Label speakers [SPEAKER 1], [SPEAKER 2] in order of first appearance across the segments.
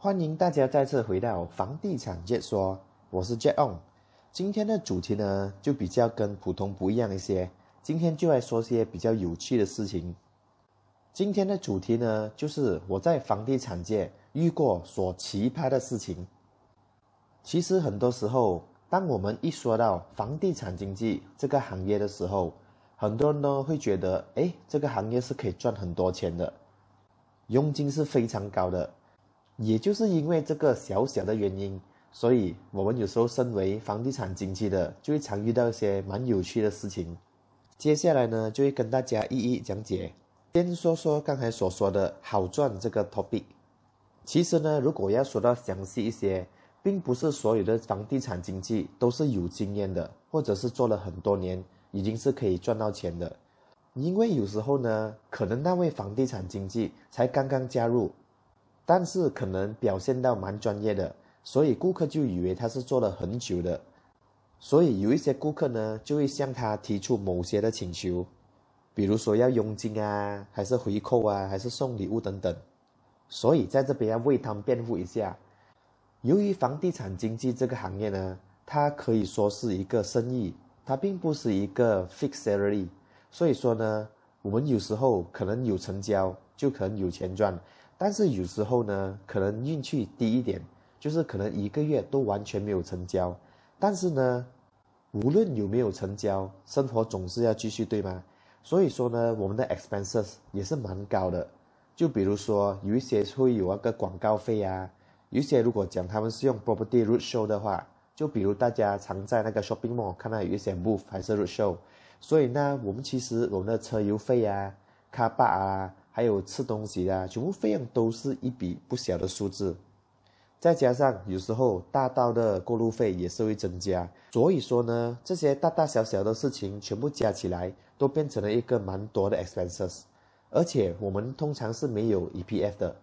[SPEAKER 1] 欢迎大家再次回到房地产解说，我是 Jack On。今天的主题呢，就比较跟普通不一样一些。今天就来说些比较有趣的事情。今天的主题呢，就是我在房地产界遇过所奇葩的事情。其实很多时候，当我们一说到房地产经济这个行业的时候，很多人都会觉得，哎，这个行业是可以赚很多钱的，佣金是非常高的。也就是因为这个小小的原因，所以我们有时候身为房地产经纪的，就会常遇到一些蛮有趣的事情。接下来呢，就会跟大家一一讲解。先说说刚才所说的好赚这个 topic。其实呢，如果要说到详细一些，并不是所有的房地产经纪都是有经验的，或者是做了很多年，已经是可以赚到钱的。因为有时候呢，可能那位房地产经纪才刚刚加入，但是可能表现到蛮专业的，所以顾客就以为他是做了很久的。所以有一些顾客呢，就会向他提出某些的请求，比如说要佣金啊，还是回扣啊，还是送礼物等等。所以在这边要为他们辩护一下。由于房地产经纪这个行业呢，它可以说是一个生意，它并不是一个 fixed salary。所以说呢，我们有时候可能有成交，就可能有钱赚；但是有时候呢，可能运气低一点，就是可能一个月都完全没有成交。但是呢，无论有没有成交，生活总是要继续，对吗？所以说呢，我们的 expenses 也是蛮高的。就比如说，有一些会有那个广告费啊，有一些如果讲他们是用 property roadshow 的话，就比如大家常在那个 shopping mall 看到有一些 move 还是 roadshow，所以呢，我们其实我们的车油费啊、卡巴啊，还有吃东西啊，全部费用都是一笔不小的数字。再加上有时候大道的过路费也是会增加，所以说呢，这些大大小小的事情全部加起来，都变成了一个蛮多的 expenses。而且我们通常是没有 EPF 的，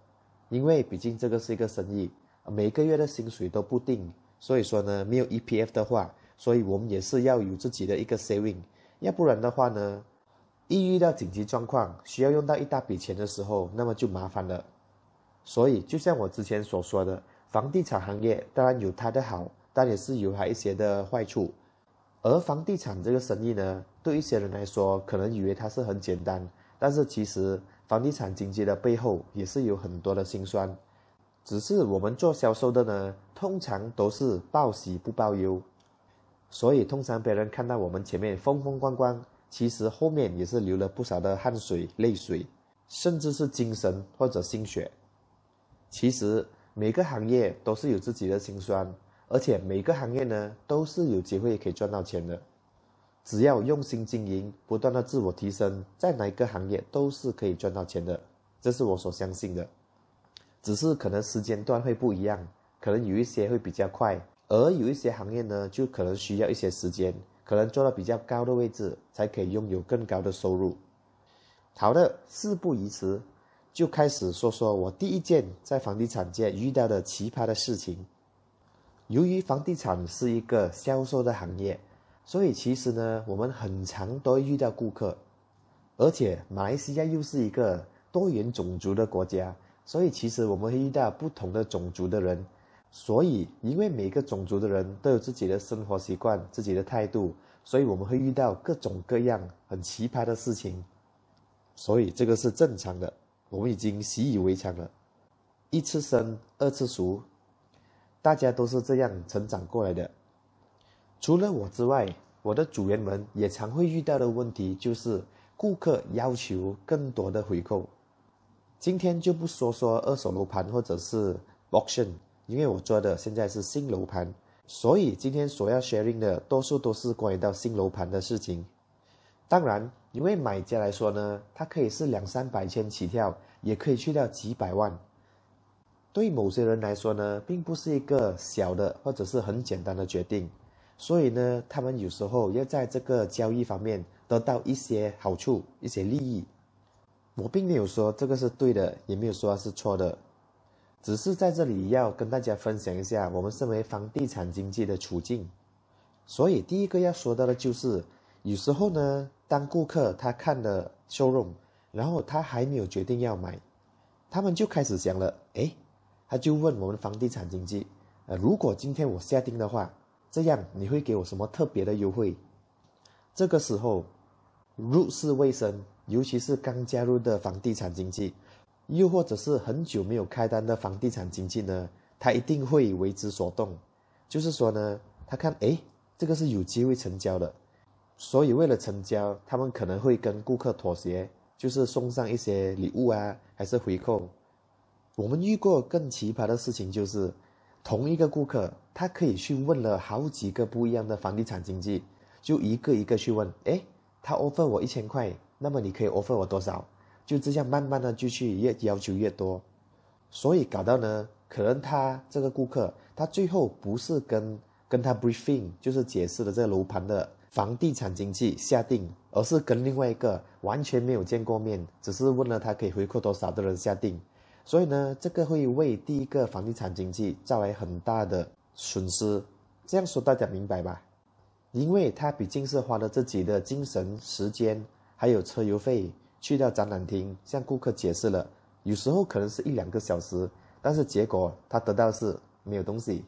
[SPEAKER 1] 因为毕竟这个是一个生意，每个月的薪水都不定，所以说呢，没有 EPF 的话，所以我们也是要有自己的一个 saving，要不然的话呢，一遇到紧急状况需要用到一大笔钱的时候，那么就麻烦了。所以就像我之前所说的。房地产行业当然有它的好，但也是有它一些的坏处。而房地产这个生意呢，对一些人来说，可能以为它是很简单，但是其实房地产经济的背后也是有很多的辛酸。只是我们做销售的呢，通常都是报喜不报忧，所以通常别人看到我们前面风风光光，其实后面也是流了不少的汗水、泪水，甚至是精神或者心血。其实。每个行业都是有自己的辛酸，而且每个行业呢都是有机会可以赚到钱的。只要用心经营，不断的自我提升，在哪一个行业都是可以赚到钱的，这是我所相信的。只是可能时间段会不一样，可能有一些会比较快，而有一些行业呢就可能需要一些时间，可能做到比较高的位置才可以拥有更高的收入。好的，事不宜迟。就开始说说我第一件在房地产界遇到的奇葩的事情。由于房地产是一个销售的行业，所以其实呢，我们很常都会遇到顾客。而且马来西亚又是一个多元种族的国家，所以其实我们会遇到不同的种族的人。所以，因为每个种族的人都有自己的生活习惯、自己的态度，所以我们会遇到各种各样很奇葩的事情。所以这个是正常的。我们已经习以为常了，一次生，二次熟，大家都是这样成长过来的。除了我之外，我的组员们也常会遇到的问题就是顾客要求更多的回扣。今天就不说说二手楼盘或者是 auction，因为我做的现在是新楼盘，所以今天所要 sharing 的多数都是关于到新楼盘的事情。当然，因为买家来说呢，它可以是两三百千起跳，也可以去掉几百万。对某些人来说呢，并不是一个小的或者是很简单的决定，所以呢，他们有时候要在这个交易方面得到一些好处、一些利益。我并没有说这个是对的，也没有说是错的，只是在这里要跟大家分享一下我们身为房地产经济的处境。所以第一个要说到的就是。有时候呢，当顾客他看了 showroom，然后他还没有决定要买，他们就开始想了，哎，他就问我们房地产经纪，呃，如果今天我下定的话，这样你会给我什么特别的优惠？这个时候，入世未深，尤其是刚加入的房地产经纪，又或者是很久没有开单的房地产经纪呢，他一定会为之所动。就是说呢，他看，哎，这个是有机会成交的，所以为了成交，他们可能会跟顾客妥协，就是送上一些礼物啊，还是回扣。我们遇过更奇葩的事情，就是同一个顾客，他可以去问了好几个不一样的房地产经纪，就一个一个去问，哎，他 offer 我一千块，那么你可以 offer 我多少？就这样慢慢的就去越要求越多，所以搞到呢，可能他这个顾客，他最后不是跟跟他 briefing，就是解释的这个楼盘的房地产经纪下定，而是跟另外一个完全没有见过面，只是问了他可以回扣多少的人下定。所以呢，这个会为第一个房地产经济带来很大的损失。这样说大家明白吧？因为他毕竟是花了自己的精神、时间，还有车油费去到展览厅向顾客解释了，有时候可能是一两个小时，但是结果他得到是没有东西。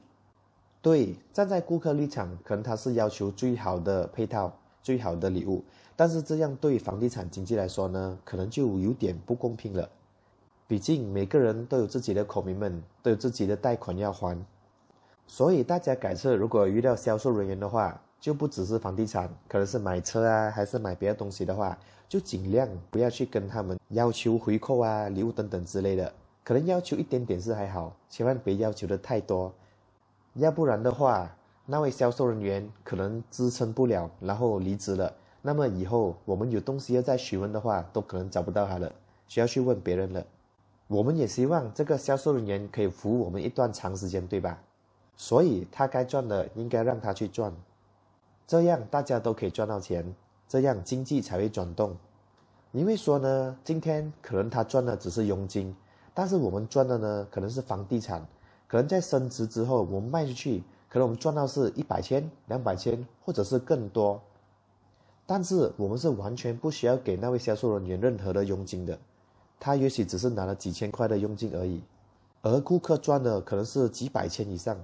[SPEAKER 1] 对，站在顾客立场，可能他是要求最好的配套、最好的礼物，但是这样对房地产经济来说呢，可能就有点不公平了。毕竟每个人都有自己的口名们，都有自己的贷款要还，所以大家改车如果遇到销售人员的话，就不只是房地产，可能是买车啊，还是买别的东西的话，就尽量不要去跟他们要求回扣啊、礼物等等之类的。可能要求一点点是还好，千万别要求的太多，要不然的话，那位销售人员可能支撑不了，然后离职了。那么以后我们有东西要再询问的话，都可能找不到他了，需要去问别人了。我们也希望这个销售人员可以服务我们一段长时间，对吧？所以他该赚的应该让他去赚，这样大家都可以赚到钱，这样经济才会转动。因为说呢，今天可能他赚的只是佣金，但是我们赚的呢，可能是房地产，可能在升值之后我们卖出去，可能我们赚到是一百千、两百千，或者是更多。但是我们是完全不需要给那位销售人员任何的佣金的。他也许只是拿了几千块的佣金而已，而顾客赚的可能是几百千以上，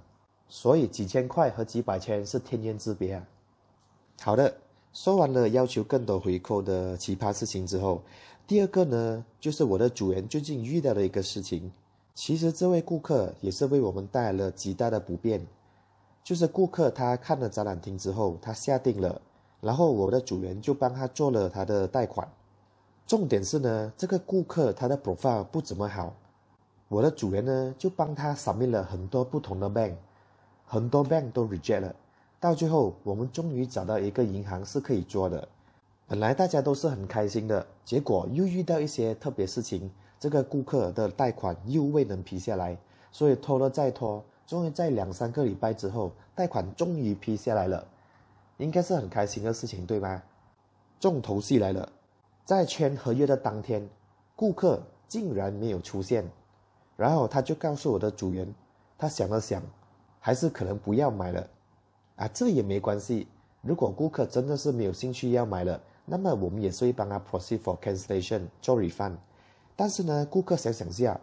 [SPEAKER 1] 所以几千块和几百千是天渊之别啊。好的，说完了要求更多回扣的奇葩事情之后，第二个呢，就是我的组员最近遇到的一个事情。其实这位顾客也是为我们带来了极大的不便，就是顾客他看了展览厅之后，他下定了，然后我的组员就帮他做了他的贷款。重点是呢，这个顾客他的 profile 不怎么好，我的组员呢就帮他扫描了很多不同的 bank，很多 bank 都 reject 了，到最后我们终于找到一个银行是可以做的。本来大家都是很开心的，结果又遇到一些特别事情，这个顾客的贷款又未能批下来，所以拖了再拖，终于在两三个礼拜之后，贷款终于批下来了，应该是很开心的事情，对吗？重头戏来了。在签合约的当天，顾客竟然没有出现，然后他就告诉我的组员，他想了想，还是可能不要买了，啊，这也没关系。如果顾客真的是没有兴趣要买了，那么我们也是会帮他 proceed for cancellation 做 refund。但是呢，顾客想想下，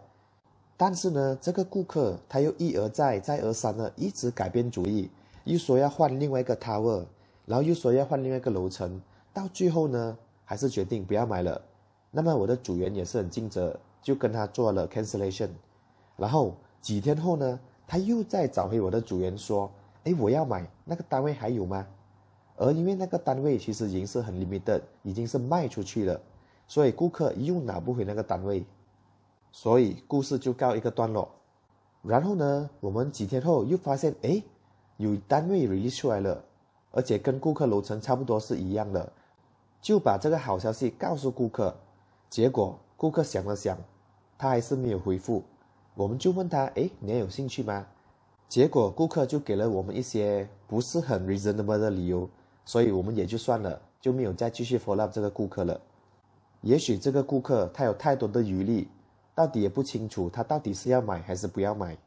[SPEAKER 1] 但是呢，这个顾客他又一而再再而三的一直改变主意，又说要换另外一个 tower，然后又说要换另外一个楼层，到最后呢？还是决定不要买了，那么我的组员也是很尽责，就跟他做了 cancellation。然后几天后呢，他又再找回我的组员说：“哎，我要买那个单位还有吗？”而因为那个单位其实已经是很 limited，已经是卖出去了，所以顾客又拿不回那个单位，所以故事就告一个段落。然后呢，我们几天后又发现，哎，有单位 release 出来了，而且跟顾客楼层差不多是一样的。就把这个好消息告诉顾客，结果顾客想了想，他还是没有回复。我们就问他：“哎，你还有兴趣吗？”结果顾客就给了我们一些不是很 reasonable 的理由，所以我们也就算了，就没有再继续 follow 这个顾客了。也许这个顾客他有太多的余力，到底也不清楚他到底是要买还是不要买，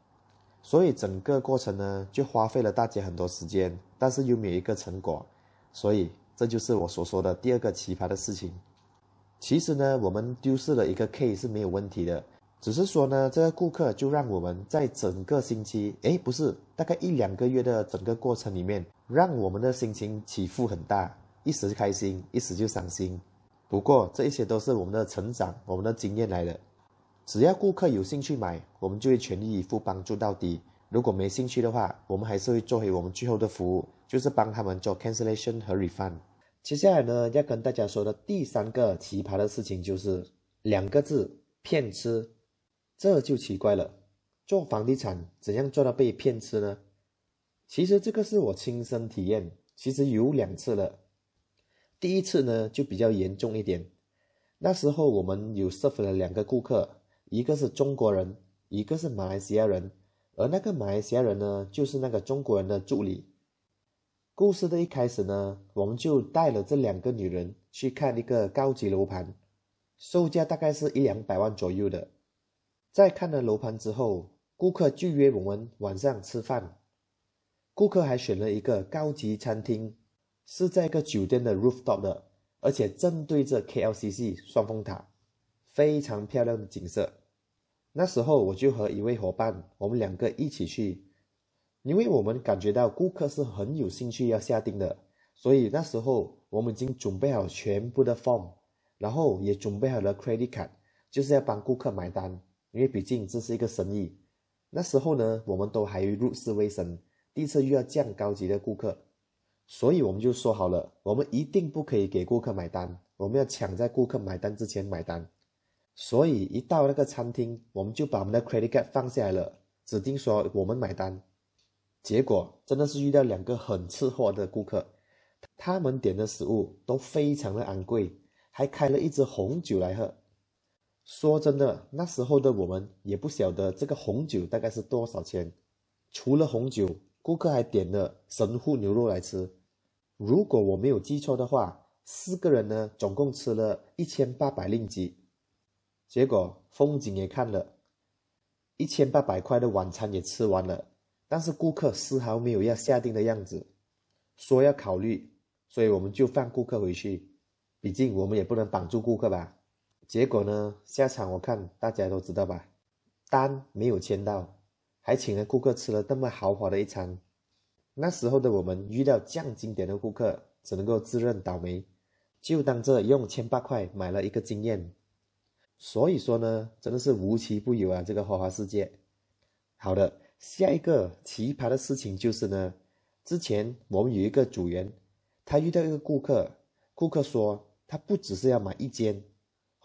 [SPEAKER 1] 所以整个过程呢就花费了大家很多时间，但是又没有一个成果，所以。这就是我所说的第二个奇葩的事情。其实呢，我们丢失了一个 K 是没有问题的，只是说呢，这个顾客就让我们在整个星期，诶，不是，大概一两个月的整个过程里面，让我们的心情起伏很大，一时开心，一时就伤心。不过这一些都是我们的成长，我们的经验来的。只要顾客有兴趣买，我们就会全力以赴帮助到底。如果没兴趣的话，我们还是会做回我们最后的服务，就是帮他们做 cancellation 和 refund。接下来呢，要跟大家说的第三个奇葩的事情就是两个字：骗吃。这就奇怪了，做房地产怎样做到被骗吃呢？其实这个是我亲身体验，其实有两次了。第一次呢就比较严重一点，那时候我们有 serve 了两个顾客，一个是中国人，一个是马来西亚人，而那个马来西亚人呢就是那个中国人的助理。故事的一开始呢，我们就带了这两个女人去看一个高级楼盘，售价大概是一两百万左右的。在看了楼盘之后，顾客就约我们晚上吃饭，顾客还选了一个高级餐厅。是在一个酒店的 rooftop 的，而且正对着 KLCC 双峰塔，非常漂亮的景色。那时候我就和一位伙伴，我们两个一起去，因为我们感觉到顾客是很有兴趣要下定的，所以那时候我们已经准备好全部的 form，然后也准备好了 credit card，就是要帮顾客买单，因为毕竟这是一个生意。那时候呢，我们都还入世未深，第一次遇到这样高级的顾客。所以我们就说好了，我们一定不可以给顾客买单，我们要抢在顾客买单之前买单。所以一到那个餐厅，我们就把我们的 credit card 放下来了，指定说我们买单。结果真的是遇到两个很吃货的顾客，他们点的食物都非常的昂贵，还开了一支红酒来喝。说真的，那时候的我们也不晓得这个红酒大概是多少钱，除了红酒。顾客还点了神户牛肉来吃，如果我没有记错的话，四个人呢总共吃了一千八百令吉，结果风景也看了，一千八百块的晚餐也吃完了，但是顾客丝毫没有要下定的样子，说要考虑，所以我们就放顾客回去，毕竟我们也不能绑住顾客吧。结果呢，下场我看大家都知道吧，单没有签到。还请了顾客吃了那么豪华的一餐，那时候的我们遇到这样经典的顾客，只能够自认倒霉，就当这用千八块买了一个经验。所以说呢，真的是无奇不有啊，这个花花世界。好的，下一个奇葩的事情就是呢，之前我们有一个组员，他遇到一个顾客，顾客说他不只是要买一间，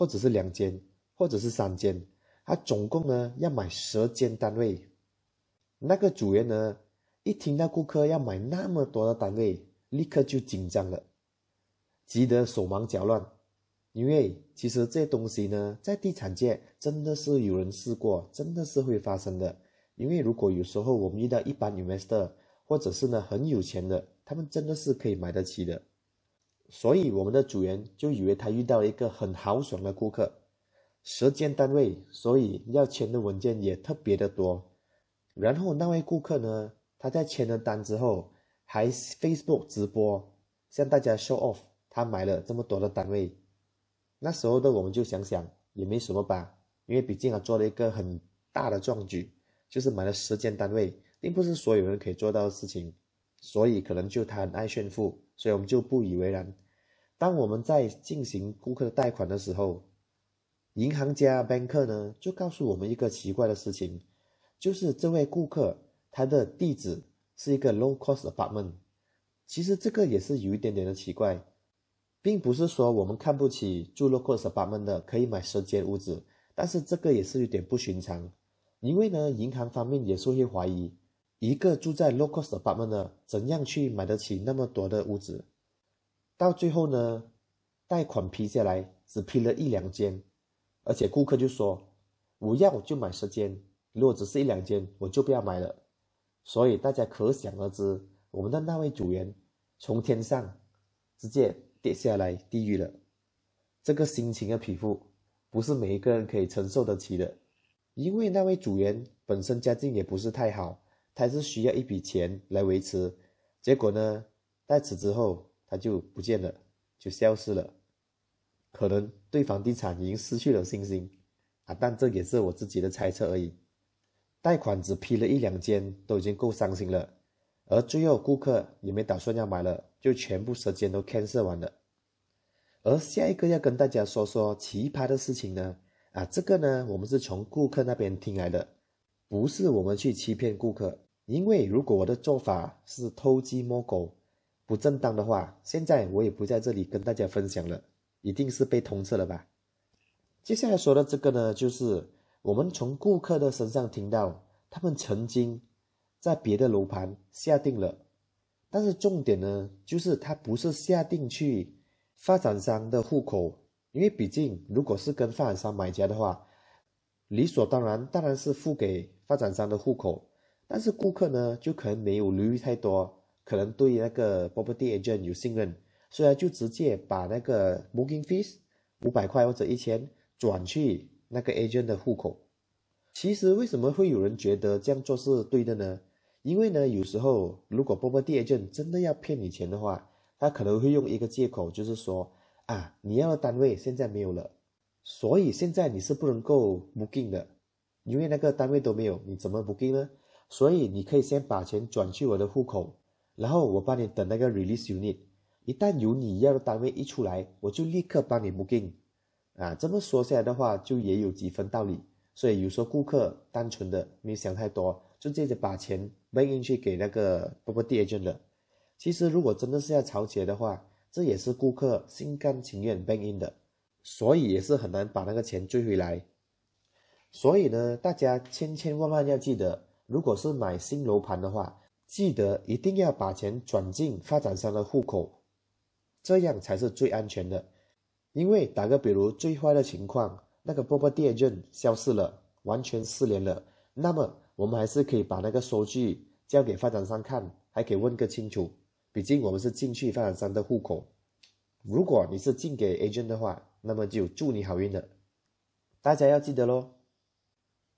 [SPEAKER 1] 或者是两间，或者是三间，他总共呢要买十间单位。那个主人呢，一听到顾客要买那么多的单位，立刻就紧张了，急得手忙脚乱。因为其实这东西呢，在地产界真的是有人试过，真的是会发生的。因为如果有时候我们遇到一般 investor，或者是呢很有钱的，他们真的是可以买得起的。所以我们的组员就以为他遇到了一个很豪爽的顾客，时间单位，所以要签的文件也特别的多。然后那位顾客呢，他在签了单之后，还 Facebook 直播向大家 show off 他买了这么多的单位。那时候的我们就想想也没什么吧，因为毕竟他做了一个很大的壮举，就是买了十间单位，并不是所有人可以做到的事情，所以可能就他很爱炫富，所以我们就不以为然。当我们在进行顾客的贷款的时候，银行家 banker 呢就告诉我们一个奇怪的事情。就是这位顾客，他的地址是一个 low cost apartment。其实这个也是有一点点的奇怪，并不是说我们看不起住 low cost apartment 的可以买十间屋子，但是这个也是有点不寻常。因为呢，银行方面也是会怀疑，一个住在 low cost apartment 的怎样去买得起那么多的屋子？到最后呢，贷款批下来只批了一两间，而且顾客就说我要就买十间。如果只是一两间，我就不要买了。所以大家可想而知，我们的那位组员从天上直接跌下来地狱了。这个心情的匹夫，不是每一个人可以承受得起的。因为那位组员本身家境也不是太好，他是需要一笔钱来维持。结果呢，在此之后他就不见了，就消失了。可能对房地产已经失去了信心。啊，但这也是我自己的猜测而已。贷款只批了一两间，都已经够伤心了，而最后顾客也没打算要买了，就全部时间都 cancel 完了。而下一个要跟大家说说奇葩的事情呢，啊，这个呢，我们是从顾客那边听来的，不是我们去欺骗顾客。因为如果我的做法是偷鸡摸狗、不正当的话，现在我也不在这里跟大家分享了，一定是被通测了吧？接下来说的这个呢，就是我们从顾客的身上听到，他们曾经在别的楼盘下定了，但是重点呢，就是他不是下定去发展商的户口，因为毕竟如果是跟发展商买家的话，理所当然当然是付给发展商的户口。但是顾客呢，就可能没有留意太多，可能对那个 property agent 有信任，所以就直接把那个 booking fees 五百块或者一千转去那个 agent 的户口。其实为什么会有人觉得这样做是对的呢？因为呢，有时候如果 property agent 真的要骗你钱的话，他可能会用一个借口，就是说啊，你要的单位现在没有了，所以现在你是不能够 booking 的，因为那个单位都没有，你怎么 booking 呢？所以你可以先把钱转去我的户口，然后我帮你等那个 release unit。一旦有你要的单位一出来，我就立刻帮你 booking。啊，这么说下来的话，就也有几分道理。所以有时候顾客单纯的没想太多，就直接把钱 bank 进去给那个 property agent 了。其实如果真的是要吵起来的话，这也是顾客心甘情愿 bank in 的，所以也是很难把那个钱追回来。所以呢，大家千千万万要记得。如果是买新楼盘的话，记得一定要把钱转进发展商的户口，这样才是最安全的。因为打个比如，最坏的情况，那个波波店认消失了，完全失联了，那么我们还是可以把那个收据交给发展商看，还可以问个清楚。毕竟我们是进去发展商的户口。如果你是进给 agent 的话，那么就祝你好运了。大家要记得喽。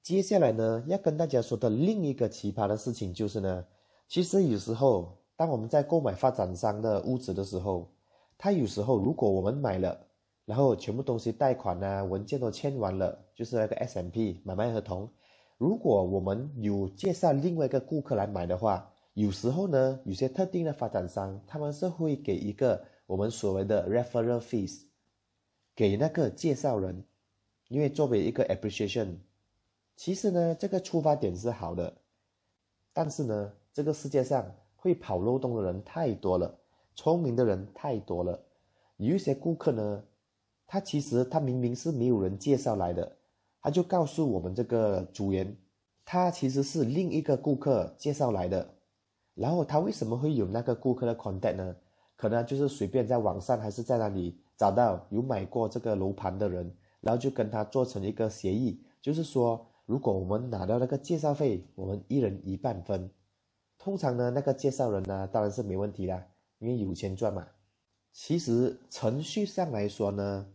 [SPEAKER 1] 接下来呢，要跟大家说的另一个奇葩的事情就是呢，其实有时候当我们在购买发展商的屋子的时候，他有时候如果我们买了，然后全部东西贷款啊、文件都签完了，就是那个 S M P 买卖合同，如果我们有介绍另外一个顾客来买的话，有时候呢，有些特定的发展商他们是会给一个我们所谓的 referral fees 给那个介绍人，因为作为一个 appreciation。其实呢，这个出发点是好的，但是呢，这个世界上会跑漏洞的人太多了，聪明的人太多了。有一些顾客呢，他其实他明明是没有人介绍来的，他就告诉我们这个组员，他其实是另一个顾客介绍来的。然后他为什么会有那个顾客的 contact 呢？可能就是随便在网上还是在那里找到有买过这个楼盘的人，然后就跟他做成一个协议，就是说。如果我们拿到那个介绍费，我们一人一半分。通常呢，那个介绍人呢，当然是没问题啦，因为有钱赚嘛。其实程序上来说呢，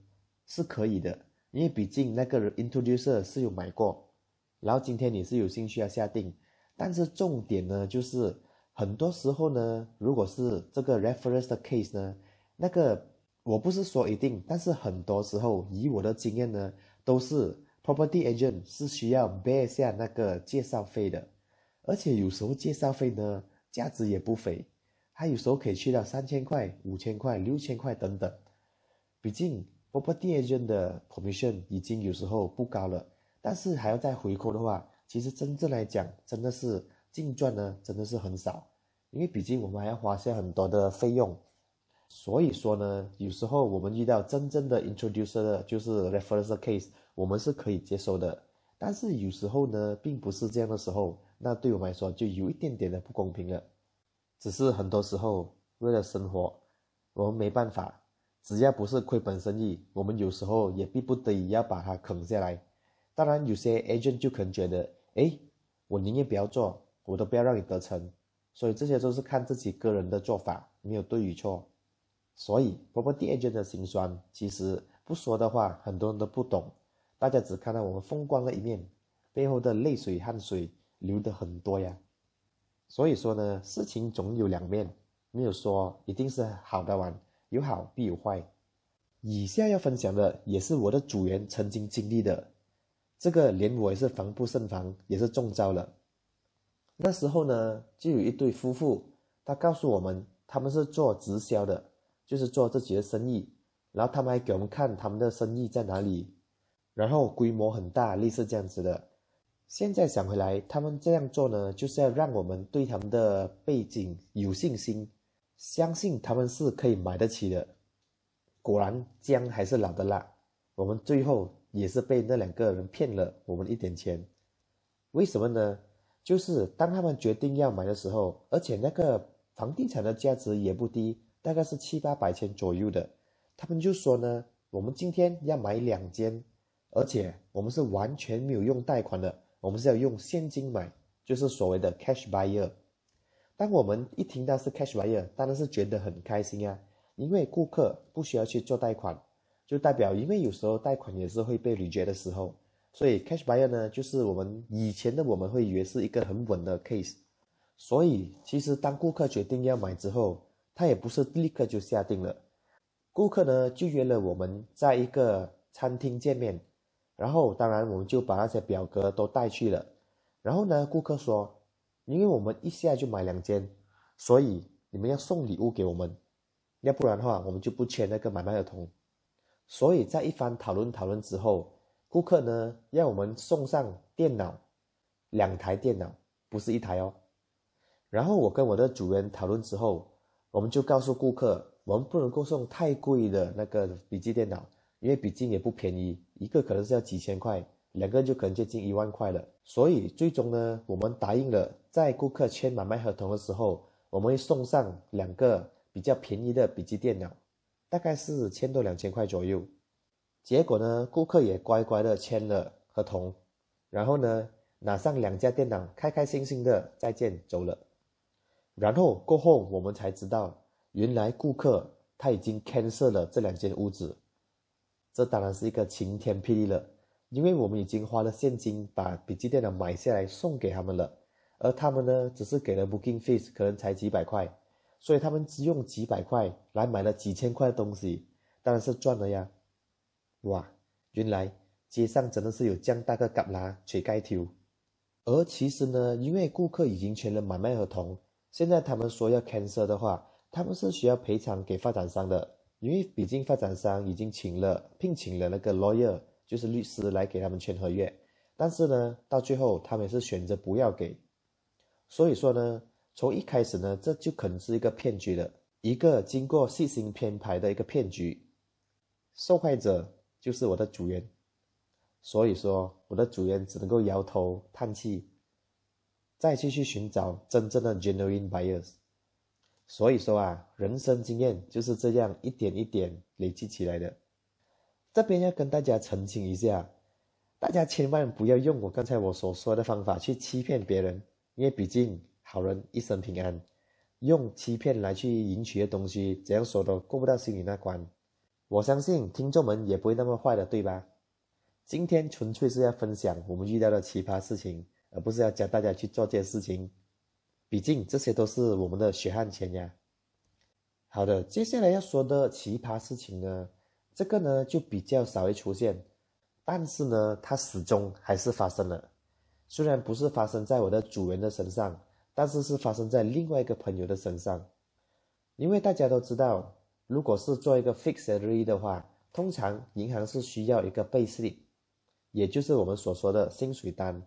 [SPEAKER 1] 是可以的，因为毕竟那个 introducer 是有买过，然后今天你是有兴趣要下定。但是重点呢，就是很多时候呢，如果是这个 reference 的 case 呢，那个我不是说一定，但是很多时候以我的经验呢，都是。Property agent 是需要 bear 下那个介绍费的，而且有时候介绍费呢价值也不菲，它有时候可以去到三千块、五千块、六千块等等。毕竟 Property agent 的 commission 已经有时候不高了，但是还要再回扣的话，其实真正来讲真的是净赚呢，真的是很少，因为毕竟我们还要花下很多的费用。所以说呢，有时候我们遇到真正的 introducer 的就是 reference case。我们是可以接受的，但是有时候呢，并不是这样的时候，那对我们来说就有一点点的不公平了。只是很多时候为了生活，我们没办法，只要不是亏本生意，我们有时候也逼不得已要把它啃下来。当然，有些 agent 就可能觉得，哎，我宁愿不要做，我都不要让你得逞。所以这些都是看自己个人的做法，没有对与错。所以，波波 D agent 的心酸，其实不说的话，很多人都不懂。大家只看到我们风光的一面，背后的泪水汗水流的很多呀。所以说呢，事情总有两面，没有说一定是好的完，有好必有坏。以下要分享的也是我的组员曾经经历的。这个连我也是防不胜防，也是中招了。那时候呢，就有一对夫妇，他告诉我们他们是做直销的，就是做自己的生意，然后他们还给我们看他们的生意在哪里，然后规模很大，类似这样子的。现在想回来，他们这样做呢，就是要让我们对他们的背景有信心，相信他们是可以买得起的。果然姜还是老的辣，我们最后也是被那两个人骗了我们一点钱。为什么呢？就是当他们决定要买的时候，而且那个房地产的价值也不低，大概是七八百千左右的，他们就说呢，我们今天要买两间，而且我们是完全没有用贷款的，我们是要用现金买，就是所谓的 cash buyer。当我们一听到是 cash buyer，当然是觉得很开心啊。因为顾客不需要去做贷款，就代表因为有时候贷款也是会被拒绝的时候，所以 cash buyer 呢，就是我们以前的我们会以为是一个很稳的 case。所以其实当顾客决定要买之后，他也不是立刻就下定了。顾客呢就约了我们在一个餐厅见面，然后当然我们就把那些表格都带去了。然后呢，顾客说，因为我们一下就买两间，所以你们要送礼物给我们。要不然的话，我们就不签那个买卖合同。所以在一番讨论讨论之后，顾客呢要我们送上电脑，两台电脑，不是一台哦。然后我跟我的主人讨论之后，我们就告诉顾客，我们不能够送太贵的那个笔记电脑，因为笔记也不便宜，一个可能是要几千块，两个就可能接近一万块了。所以最终呢，我们答应了，在顾客签买卖合同的时候，我们会送上两个。比较便宜的笔记电脑，大概是千多两千块左右。结果呢，顾客也乖乖的签了合同，然后呢，拿上两家电脑，开开心心的再见走了。然后过后，我们才知道，原来顾客他已经 cancel 了这两间屋子。这当然是一个晴天霹雳了，因为我们已经花了现金把笔记电脑买下来送给他们了，而他们呢，只是给了 booking fees，可能才几百块。所以他们只用几百块来买了几千块的东西，当然是赚了呀！哇，原来街上真的是有这样大个蛤蜊垂盖头。而其实呢，因为顾客已经签了买卖合同，现在他们说要 cancel 的话，他们是需要赔偿给发展商的，因为毕竟发展商已经请了聘请了那个 lawyer，就是律师来给他们签合约。但是呢，到最后他们也是选择不要给。所以说呢。从一开始呢，这就可能是一个骗局了，一个经过细心编排的一个骗局。受害者就是我的主人，所以说我的主人只能够摇头叹气，再继续寻找真正的 genuine buyers。所以说啊，人生经验就是这样一点一点累积起来的。这边要跟大家澄清一下，大家千万不要用我刚才我所说的方法去欺骗别人，因为毕竟。好人一生平安，用欺骗来去赢取的东西，怎样说都过不到心里那关。我相信听众们也不会那么坏的，对吧？今天纯粹是要分享我们遇到的奇葩事情，而不是要教大家去做这件事情。毕竟这些都是我们的血汗钱呀。好的，接下来要说的奇葩事情呢，这个呢就比较少会出现，但是呢，它始终还是发生了。虽然不是发生在我的主人的身上。但是是发生在另外一个朋友的身上，因为大家都知道，如果是做一个 fixed salary 的话，通常银行是需要一个 b a s e l i p 也就是我们所说的薪水单。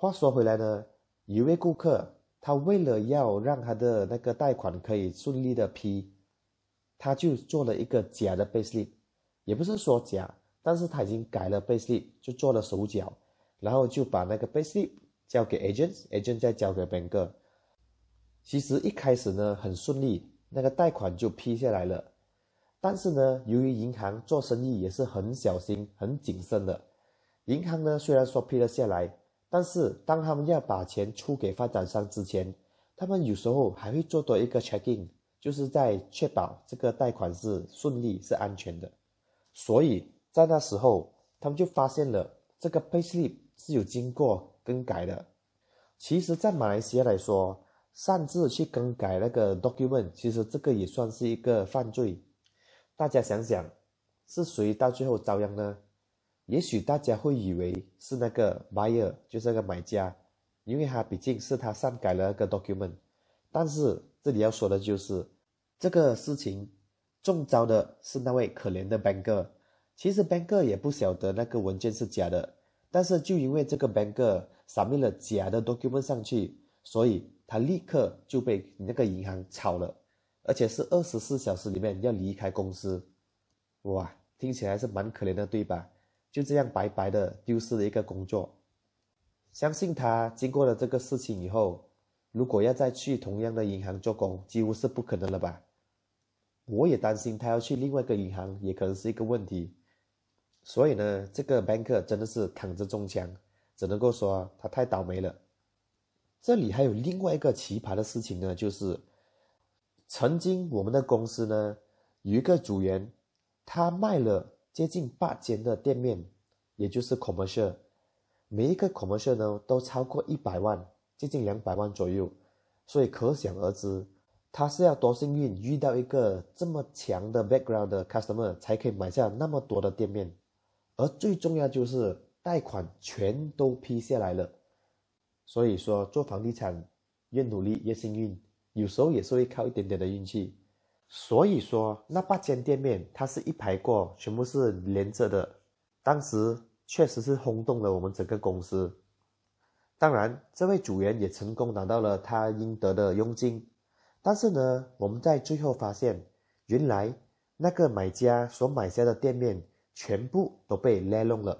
[SPEAKER 1] 话说回来呢，一位顾客，他为了要让他的那个贷款可以顺利的批，他就做了一个假的 basic 也不是说假，但是他已经改了 basic 就做了手脚，然后就把那个 basic。交给 agent，agent 再交给 banker。其实一开始呢很顺利，那个贷款就批下来了。但是呢，由于银行做生意也是很小心、很谨慎的，银行呢虽然说批了下来，但是当他们要把钱出给发展商之前，他们有时候还会做多一个 check in，就是在确保这个贷款是顺利、是安全的。所以在那时候，他们就发现了这个 payslip 是有经过。更改的，其实，在马来西亚来说，擅自去更改那个 document，其实这个也算是一个犯罪。大家想想，是谁到最后遭殃呢？也许大家会以为是那个 buyer，就是那个买家，因为他毕竟是他擅改了那个 document。但是这里要说的就是，这个事情中招的是那位可怜的 banker。其实 banker 也不晓得那个文件是假的，但是就因为这个 banker 撒密了假的 document 上去，所以他立刻就被那个银行炒了，而且是二十四小时里面要离开公司。哇，听起来是蛮可怜的，对吧？就这样白白的丢失了一个工作。相信他经过了这个事情以后。如果要再去同样的银行做工，几乎是不可能了吧？我也担心他要去另外一个银行，也可能是一个问题。所以呢，这个 banker 真的是躺着中枪，只能够说他太倒霉了。这里还有另外一个奇葩的事情呢，就是曾经我们的公司呢有一个组员，他卖了接近八间的店面，也就是 commercial，每一个 commercial 呢都超过一百万。接近两百万左右，所以可想而知，他是要多幸运遇到一个这么强的 background 的 customer 才可以买下那么多的店面，而最重要就是贷款全都批下来了。所以说做房地产越努力越幸运，有时候也是会靠一点点的运气。所以说那八间店面它是一排过，全部是连着的，当时确实是轰动了我们整个公司。当然，这位组员也成功拿到了他应得的佣金，但是呢，我们在最后发现，原来那个买家所买下的店面全部都被勒弄了。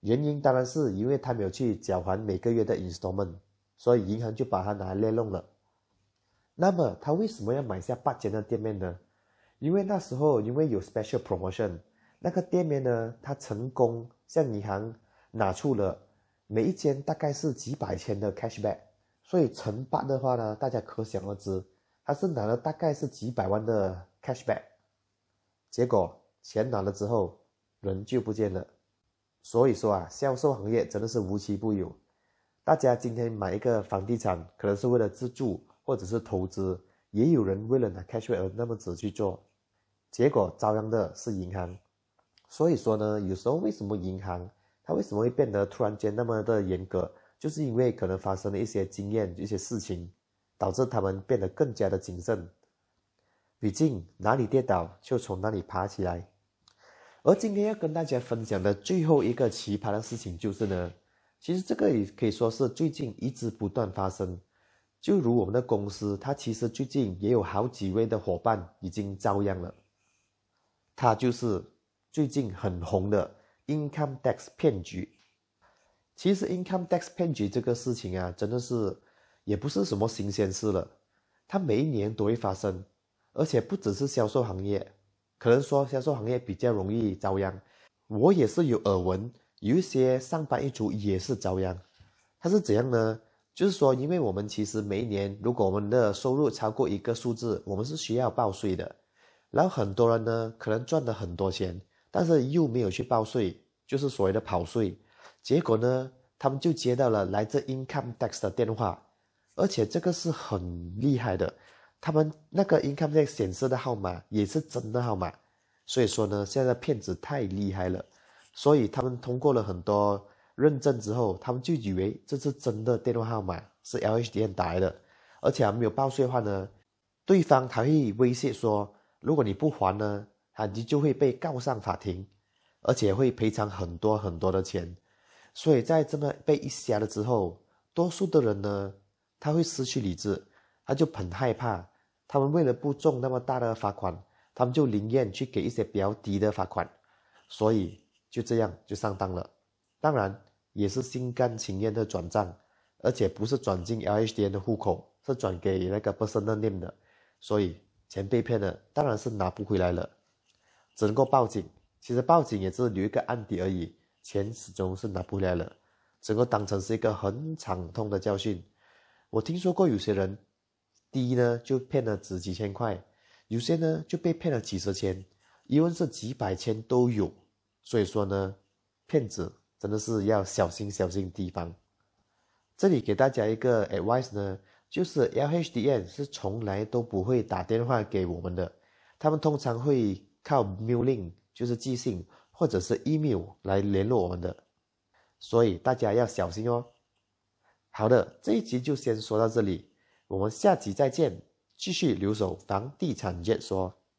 [SPEAKER 1] 原因当然是因为他没有去缴还每个月的 installment，所以银行就把他拿来勒弄了。那么他为什么要买下八间的店面呢？因为那时候因为有 special promotion，那个店面呢，他成功向银行拿出了。每一间大概是几百千的 cashback，所以乘八的话呢，大家可想而知，他是拿了大概是几百万的 cashback，结果钱拿了之后，人就不见了。所以说啊，销售行业真的是无奇不有。大家今天买一个房地产，可能是为了自住或者是投资，也有人为了拿 cashback 而那么子去做，结果遭殃的是银行。所以说呢，有时候为什么银行？它为什么会变得突然间那么的严格？就是因为可能发生了一些经验、一些事情，导致他们变得更加的谨慎。毕竟哪里跌倒就从哪里爬起来。而今天要跟大家分享的最后一个奇葩的事情就是呢，其实这个也可以说是最近一直不断发生。就如我们的公司，它其实最近也有好几位的伙伴已经遭殃了。他就是最近很红的。Income tax 骗局，其实 Income tax 骗局这个事情啊，真的是也不是什么新鲜事了。它每一年都会发生，而且不只是销售行业，可能说销售行业比较容易遭殃。我也是有耳闻，有一些上班一族也是遭殃。它是怎样呢？就是说，因为我们其实每一年，如果我们的收入超过一个数字，我们是需要报税的。然后很多人呢，可能赚了很多钱。但是又没有去报税，就是所谓的跑税。结果呢，他们就接到了来自 Income Tax 的电话，而且这个是很厉害的。他们那个 Income Tax 显示的号码也是真的号码。所以说呢，现在骗子太厉害了。所以他们通过了很多认证之后，他们就以为这是真的电话号码，是 LHD 打来的。而且还没有报税的话呢，对方还会威胁说，如果你不还呢？他你就会被告上法庭，而且会赔偿很多很多的钱，所以在这么被一吓了之后，多数的人呢，他会失去理智，他就很害怕，他们为了不中那么大的罚款，他们就宁愿去给一些比较低的罚款，所以就这样就上当了，当然也是心甘情愿的转账，而且不是转进 LHDN 的户口，是转给那个 personal name 的，所以钱被骗了，当然是拿不回来了。只能够报警，其实报警也只是留一个案底而已，钱始终是拿不回来了，只能够当成是一个很惨痛的教训。我听说过有些人，第一呢就骗了值几千块，有些呢就被骗了几十千，一问是几百千都有。所以说呢，骗子真的是要小心小心提防。这里给大家一个 advice 呢，就是 LHDN 是从来都不会打电话给我们的，他们通常会。靠 mailing 就是寄信，或者是 email 来联络我们的，所以大家要小心哦。好的，这一集就先说到这里，我们下集再见，继续留守房地产解说。